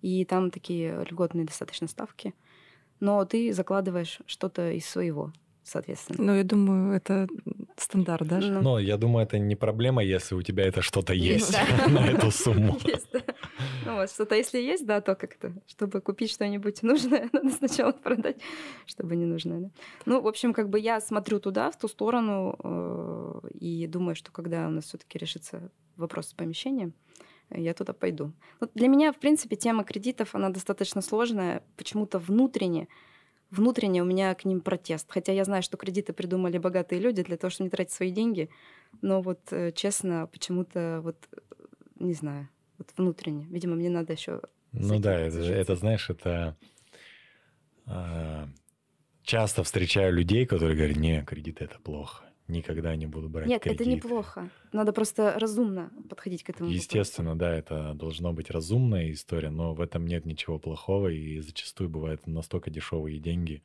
И там такие льготные достаточно ставки. Но ты закладываешь что-то из своего соответственно. Ну, я думаю, это стандарт, да? Ну, Но я думаю, это не проблема, если у тебя это что-то есть, на эту сумму. Ну вот, что-то если есть, да, то как-то, чтобы купить что-нибудь нужное, надо сначала продать, чтобы не нужное, да. Ну, в общем, как бы я смотрю туда, в ту сторону, э, и думаю, что когда у нас все таки решится вопрос с помещением, я туда пойду. Вот для меня, в принципе, тема кредитов, она достаточно сложная, почему-то внутренне внутренне у меня к ним протест. Хотя я знаю, что кредиты придумали богатые люди для того, чтобы не тратить свои деньги. Но вот э, честно, почему-то вот э, не знаю, вот внутренне. Видимо, мне надо еще. Ну да, это, это знаешь, это э, часто встречаю людей, которые говорят, не, кредиты это плохо никогда не буду брать Нет, кредит. это неплохо. Надо просто разумно подходить к этому. Естественно, вопросу. да, это должно быть разумная история, но в этом нет ничего плохого, и зачастую бывают настолько дешевые деньги,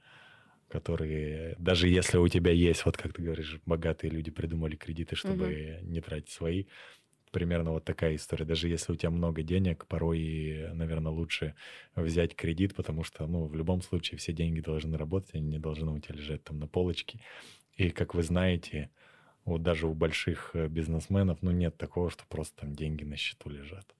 которые, даже если у тебя есть, вот как ты говоришь, богатые люди придумали кредиты, чтобы угу. не тратить свои, примерно вот такая история. Даже если у тебя много денег, порой, наверное, лучше взять кредит, потому что, ну, в любом случае все деньги должны работать, они не должны у тебя лежать там на полочке. И, как вы знаете, вот даже у больших э, бизнесменов, ну, нет такого, что просто там деньги на счету лежат.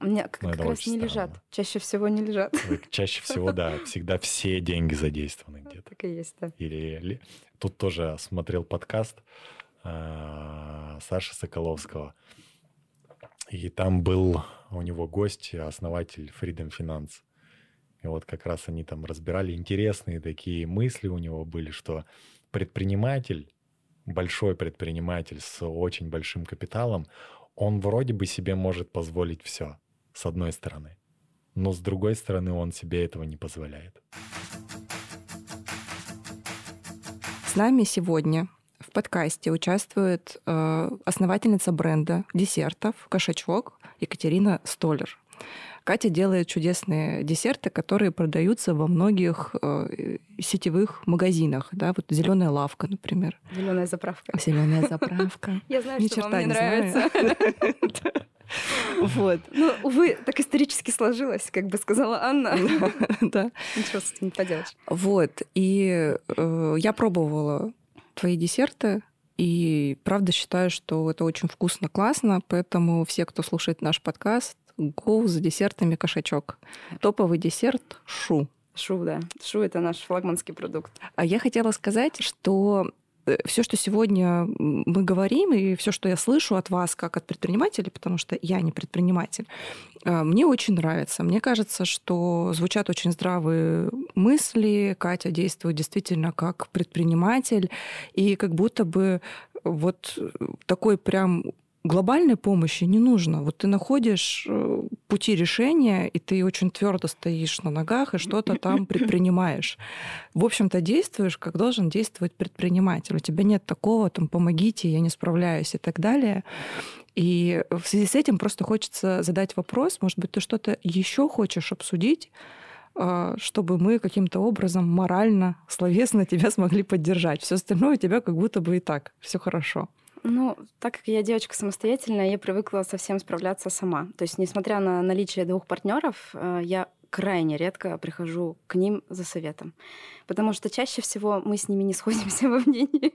У меня как, ну, как раз не странно. лежат. Чаще всего не лежат. Чаще всего, да. Всегда все деньги задействованы где-то. Так и есть, да. Или тут тоже смотрел подкаст э, Саши Соколовского. И там был у него гость, основатель Freedom Finance. И вот как раз они там разбирали интересные такие мысли у него были, что предприниматель, большой предприниматель с очень большим капиталом, он вроде бы себе может позволить все, с одной стороны. Но с другой стороны, он себе этого не позволяет. С нами сегодня в подкасте участвует э, основательница бренда десертов «Кошачок» Екатерина Столер. Катя делает чудесные десерты, которые продаются во многих э, сетевых магазинах. Да? Вот зеленая лавка, например. Зеленая заправка. Зеленая заправка. Я знаю, что вам не нравится. Вот. Ну, увы, так исторически сложилось, как бы сказала Анна. Да. Ничего с этим не поделаешь. Вот. И э, я пробовала твои десерты, и правда считаю, что это очень вкусно, классно, поэтому все, кто слушает наш подкаст, Go за десертами кошачок. Топовый десерт шу. Шу, да. Шу это наш флагманский продукт. А я хотела сказать, что э, все, что сегодня мы говорим, и все, что я слышу от вас, как от предпринимателей, потому что я не предприниматель, э, мне очень нравится. Мне кажется, что звучат очень здравые мысли. Катя действует действительно как предприниматель, и как будто бы вот такой прям глобальной помощи не нужно. Вот ты находишь э, пути решения, и ты очень твердо стоишь на ногах и что-то там предпринимаешь. В общем-то, действуешь, как должен действовать предприниматель. У тебя нет такого, там, помогите, я не справляюсь и так далее. И в связи с этим просто хочется задать вопрос, может быть, ты что-то еще хочешь обсудить, а, чтобы мы каким-то образом морально, словесно тебя смогли поддержать. Все остальное у тебя как будто бы и так, все хорошо. Ну, так как я девочка самостоятельная, я привыкла совсем справляться сама. То есть, несмотря на наличие двух партнеров, э, я крайне редко прихожу к ним за советом. Потому что чаще всего мы с ними не сходимся во мнении.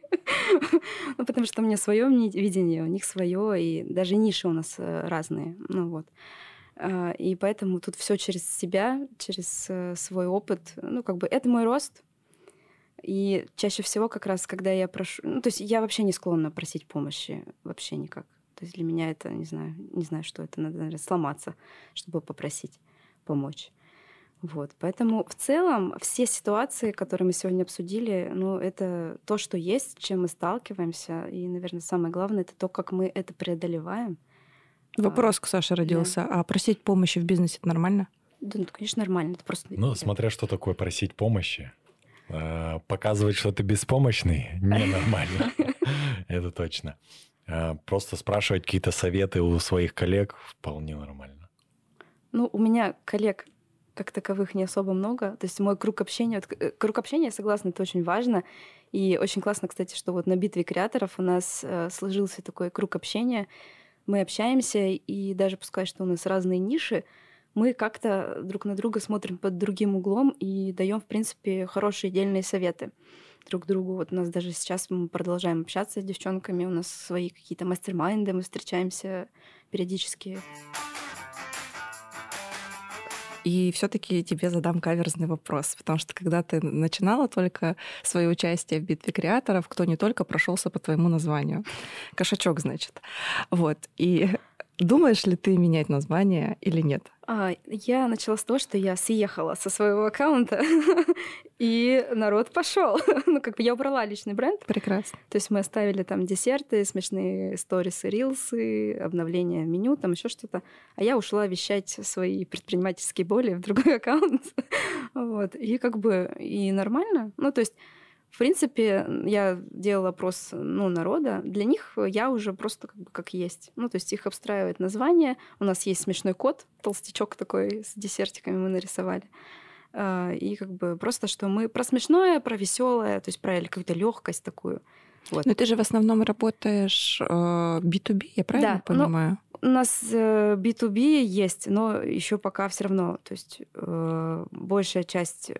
ну, потому что у меня свое видение, у них свое, и даже ниши у нас э, разные. Ну вот. А, и поэтому тут все через себя, через э, свой опыт. Ну, как бы это мой рост. И чаще всего как раз, когда я прошу... Ну, то есть я вообще не склонна просить помощи. Вообще никак. То есть для меня это, не знаю, не знаю, что это. Надо, наверное, сломаться, чтобы попросить помочь. Вот. Поэтому в целом все ситуации, которые мы сегодня обсудили, ну, это то, что есть, с чем мы сталкиваемся. И, наверное, самое главное, это то, как мы это преодолеваем. Вопрос к Саше родился. Да. А просить помощи в бизнесе это нормально? Да, ну, конечно, нормально. Это просто... Ну, смотря что такое просить помощи. Показывать, что ты беспомощный, ненормально. Это точно. А, просто спрашивать какие-то советы у своих коллег вполне нормально. Ну, у меня коллег как таковых не особо много. То есть мой круг общения... Вот, э, круг общения, согласна, это очень важно. И очень классно, кстати, что вот на битве креаторов у нас э, сложился такой круг общения, мы общаемся, и даже пускай, что у нас разные ниши, мы как-то друг на друга смотрим под другим углом и даем, в принципе, хорошие дельные советы друг другу. Вот у нас даже сейчас мы продолжаем общаться с девчонками, у нас свои какие-то мастер-майнды, мы встречаемся периодически. И все-таки тебе задам каверзный вопрос, потому что когда ты начинала только свое участие в битве креаторов, кто не только прошелся по твоему названию. Кошачок, значит. Вот. И Думаешь ли ты менять название или нет? А, я начала с того, что я съехала со своего аккаунта, и народ пошел. ну, как бы я убрала личный бренд. Прекрасно. То есть мы оставили там десерты, смешные сторисы, рилсы, обновление меню, там еще что-то. А я ушла вещать свои предпринимательские боли в другой аккаунт. вот. И как бы и нормально. Ну, то есть в принципе, я делала опрос ну, народа. Для них я уже просто как, бы как есть. Ну, то есть их обстраивает название. У нас есть смешной код, толстячок такой с десертиками мы нарисовали. А, и как бы просто, что мы про смешное, про веселое, то есть про какую-то легкость такую. Вот. Но ты же в основном работаешь B2B, э, я правильно да, понимаю? у нас B2B э, есть, но еще пока все равно, то есть э, большая часть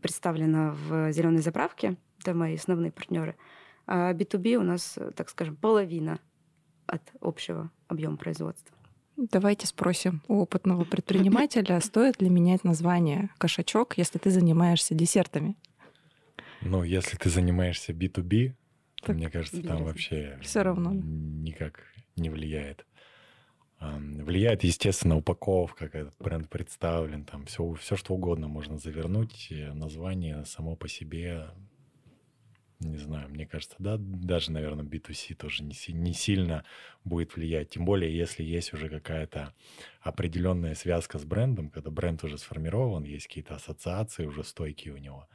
представлена в зеленой заправке, это мои основные партнеры. А B2B у нас, так скажем, половина от общего объема производства. Давайте спросим у опытного предпринимателя, стоит ли менять название кошачок, если ты занимаешься десертами? Ну, если ты занимаешься B2B, то, мне кажется, там вообще все равно никак не влияет. Влияет, естественно, упаковка, как этот бренд представлен, там все, все что угодно можно завернуть. Название само по себе не знаю, мне кажется, да, даже, наверное, B2C тоже не, не сильно будет влиять. Тем более, если есть уже какая-то определенная связка с брендом, когда бренд уже сформирован, есть какие-то ассоциации уже стойкие у него,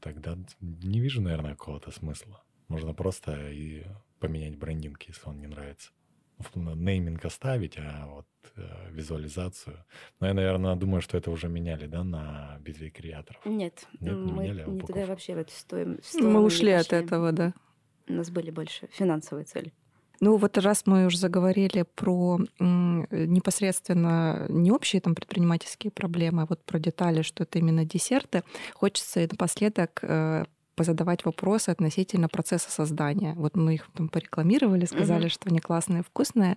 тогда не вижу, наверное, какого-то смысла. Можно просто и поменять брендинг, если он не нравится нейминг оставить, а вот э, визуализацию. Но я, наверное, думаю, что это уже меняли, да, на битве креаторов. Нет, Нет не мы меняли, а не тогда вообще в эту стоим, Мы ушли от этого, да. У нас были больше финансовые цели. Ну вот раз мы уже заговорили про непосредственно не общие там предпринимательские проблемы, а вот про детали, что это именно десерты, хочется напоследок э, позадавать вопросы относительно процесса создания. Вот мы их там порекламировали, сказали, угу. что они классные, вкусные.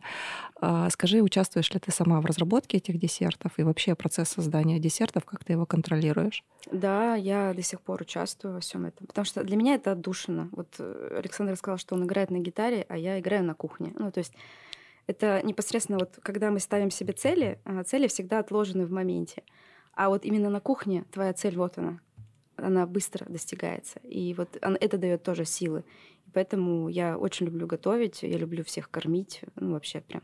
А, скажи, участвуешь ли ты сама в разработке этих десертов и вообще процесс создания десертов, как ты его контролируешь? Да, я до сих пор участвую во всем этом, потому что для меня это отдушина. Вот э, Александр сказал, что он играет на гитаре, а я играю на кухне. Ну, то есть это непосредственно вот, когда мы ставим себе цели, а цели всегда отложены в моменте. А вот именно на кухне твоя цель вот она она быстро достигается. И вот это дает тоже силы. Поэтому я очень люблю готовить, я люблю всех кормить, ну вообще прям.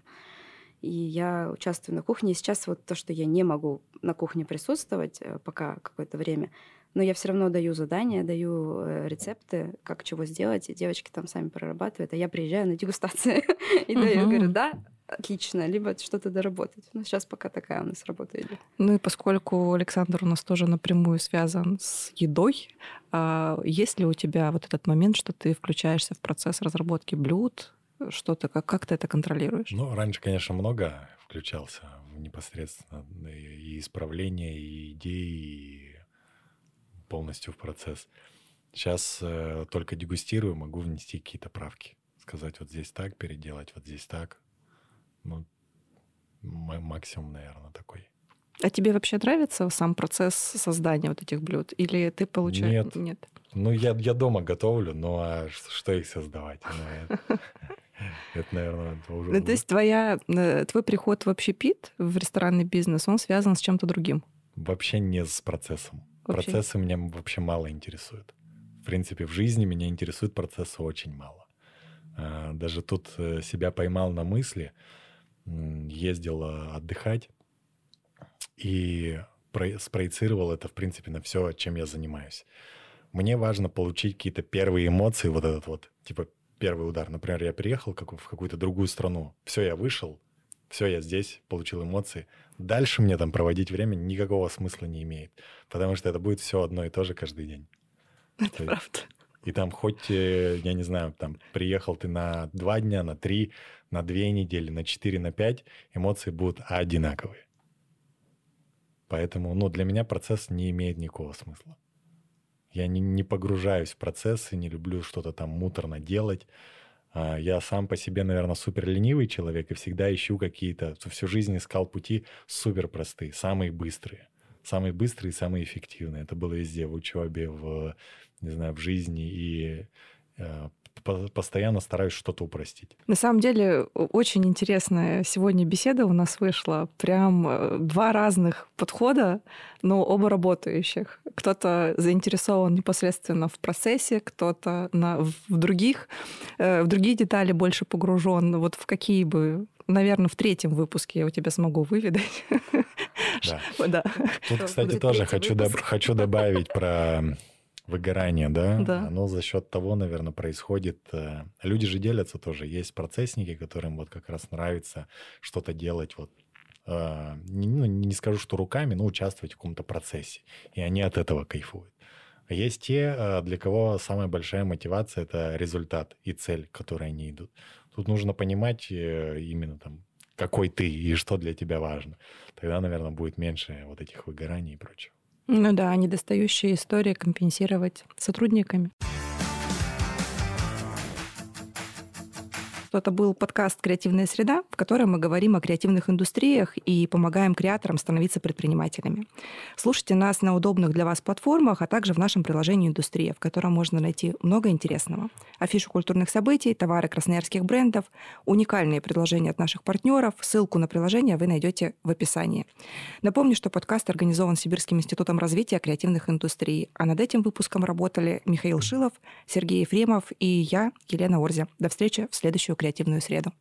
И я участвую на кухне. И сейчас вот то, что я не могу на кухне присутствовать э, пока какое-то время, но я все равно даю задания, даю э, рецепты, как чего сделать, и девочки там сами прорабатывают, а я приезжаю на дегустации и даю, говорю, да, отлично, либо что-то доработать. Ну, сейчас пока такая у нас работа идет. Ну и поскольку Александр у нас тоже напрямую связан с едой, а есть ли у тебя вот этот момент, что ты включаешься в процесс разработки блюд, что-то, как, как ты это контролируешь? Ну, раньше, конечно, много включался в непосредственно и исправление, и идеи, и полностью в процесс. Сейчас э, только дегустирую, могу внести какие-то правки. Сказать, вот здесь так, переделать, вот здесь так. Ну, максимум, наверное, такой. А тебе вообще нравится сам процесс создания вот этих блюд? Или ты получаешь... Нет. Нет. Ну, я, я дома готовлю, но а что их создавать? Ну, это, наверное, уже... Ну, то есть твоя, э, твой приход в общепит, в ресторанный бизнес, он связан с чем-то другим? Вообще не с процессом. Вообще. Процессы меня вообще мало интересуют. В принципе, в жизни меня интересуют процессы очень мало. А, даже тут э, себя поймал на мысли, ездил отдыхать и спроецировал это, в принципе, на все, чем я занимаюсь. Мне важно получить какие-то первые эмоции, вот этот вот, типа, первый удар. Например, я приехал в какую-то другую страну, все, я вышел, все, я здесь, получил эмоции. Дальше мне там проводить время никакого смысла не имеет, потому что это будет все одно и то же каждый день. Это правда. И там хоть, э, я не знаю, там приехал ты на два дня, на три, на две недели, на четыре, на пять, эмоции будут одинаковые. Поэтому, ну, для меня процесс не имеет никакого смысла. Я не, не погружаюсь в процессы, не люблю что-то там муторно делать. А, я сам по себе, наверное, супер ленивый человек и всегда ищу какие-то, всю жизнь искал пути супер простые, самые быстрые. Самые быстрые, самые эффективные. Это было везде, в учебе, в, не знаю, в жизни. И э, постоянно стараюсь что-то упростить. На самом деле очень интересная сегодня беседа у нас вышла. Прям э, два разных подхода, но оба работающих. Кто-то заинтересован непосредственно в процессе, кто-то на, в других, э, в другие детали больше погружен. Вот в какие бы наверное, в третьем выпуске я у тебя смогу выведать. Да. да. Тут, кстати, тоже хочу, доб- хочу добавить про выгорание, да? Да. Оно за счет того, наверное, происходит. Э, люди же делятся тоже. Есть процессники, которым вот как раз нравится что-то делать вот э, ну, не скажу, что руками, но участвовать в каком-то процессе. И они от этого кайфуют. А есть те, э, для кого самая большая мотивация – это результат и цель, к которой они идут. Тут нужно понимать именно там, какой ты и что для тебя важно. Тогда, наверное, будет меньше вот этих выгораний и прочего. Ну да, недостающие истории компенсировать сотрудниками. Это был подкаст «Креативная среда», в котором мы говорим о креативных индустриях и помогаем креаторам становиться предпринимателями. Слушайте нас на удобных для вас платформах, а также в нашем приложении «Индустрия», в котором можно найти много интересного. Афишу культурных событий, товары красноярских брендов, уникальные предложения от наших партнеров. Ссылку на приложение вы найдете в описании. Напомню, что подкаст организован Сибирским институтом развития креативных индустрий, а над этим выпуском работали Михаил Шилов, Сергей Ефремов и я, Елена Орзя. До встречи в следующую креативную среду.